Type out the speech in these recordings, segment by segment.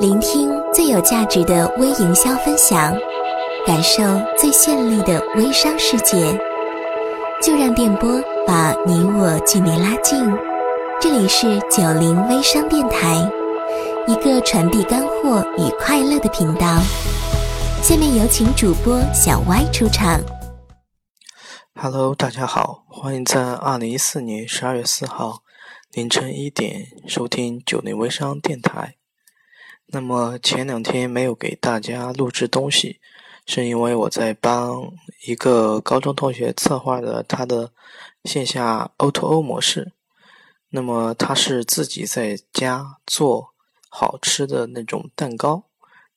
聆听最有价值的微营销分享，感受最绚丽的微商世界，就让电波把你我距离拉近。这里是九零微商电台，一个传递干货与快乐的频道。下面有请主播小歪出场。Hello，大家好，欢迎在二零一四年十二月四号。凌晨一点收听九零微商电台。那么前两天没有给大家录制东西，是因为我在帮一个高中同学策划的他的线下 O2O 模式。那么他是自己在家做好吃的那种蛋糕，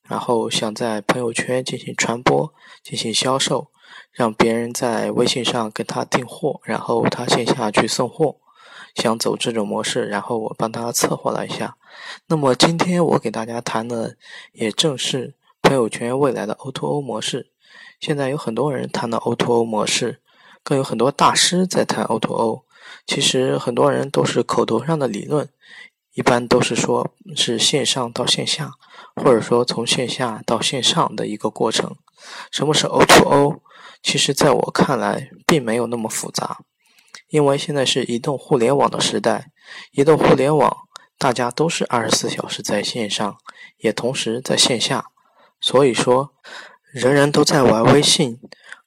然后想在朋友圈进行传播、进行销售，让别人在微信上跟他订货，然后他线下去送货。想走这种模式，然后我帮他策划了一下。那么今天我给大家谈的，也正是朋友圈未来的 O2O 模式。现在有很多人谈的 O2O 模式，更有很多大师在谈 O2O。其实很多人都是口头上的理论，一般都是说是线上到线下，或者说从线下到线上的一个过程。什么是 O2O？其实在我看来，并没有那么复杂。因为现在是移动互联网的时代，移动互联网大家都是二十四小时在线上，也同时在线下，所以说人人都在玩微信，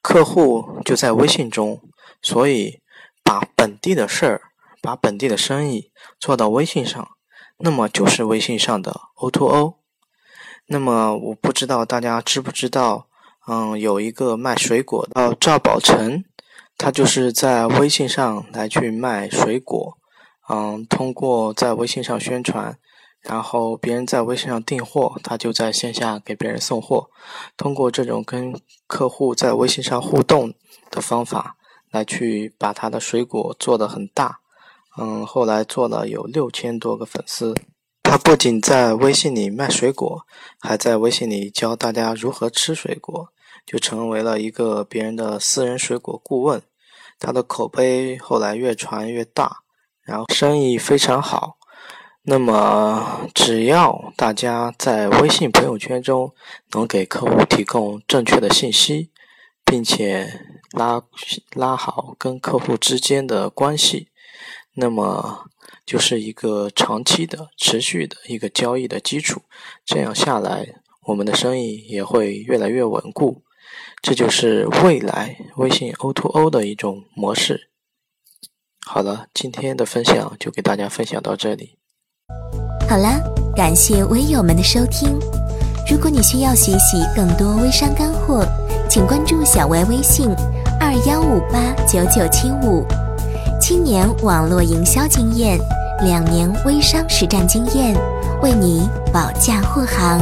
客户就在微信中，所以把本地的事儿、把本地的生意做到微信上，那么就是微信上的 O2O。那么我不知道大家知不知道，嗯，有一个卖水果的赵宝成。他就是在微信上来去卖水果，嗯，通过在微信上宣传，然后别人在微信上订货，他就在线下给别人送货。通过这种跟客户在微信上互动的方法，来去把他的水果做得很大，嗯，后来做了有六千多个粉丝。他不仅在微信里卖水果，还在微信里教大家如何吃水果。就成为了一个别人的私人水果顾问，他的口碑后来越传越大，然后生意非常好。那么，只要大家在微信朋友圈中能给客户提供正确的信息，并且拉拉好跟客户之间的关系，那么就是一个长期的、持续的一个交易的基础。这样下来，我们的生意也会越来越稳固。这就是未来微信 O2O 的一种模式。好了，今天的分享就给大家分享到这里。好了，感谢微友们的收听。如果你需要学习更多微商干货，请关注小歪微信二幺五八九九七五。七年网络营销经验，两年微商实战经验，为你保驾护航。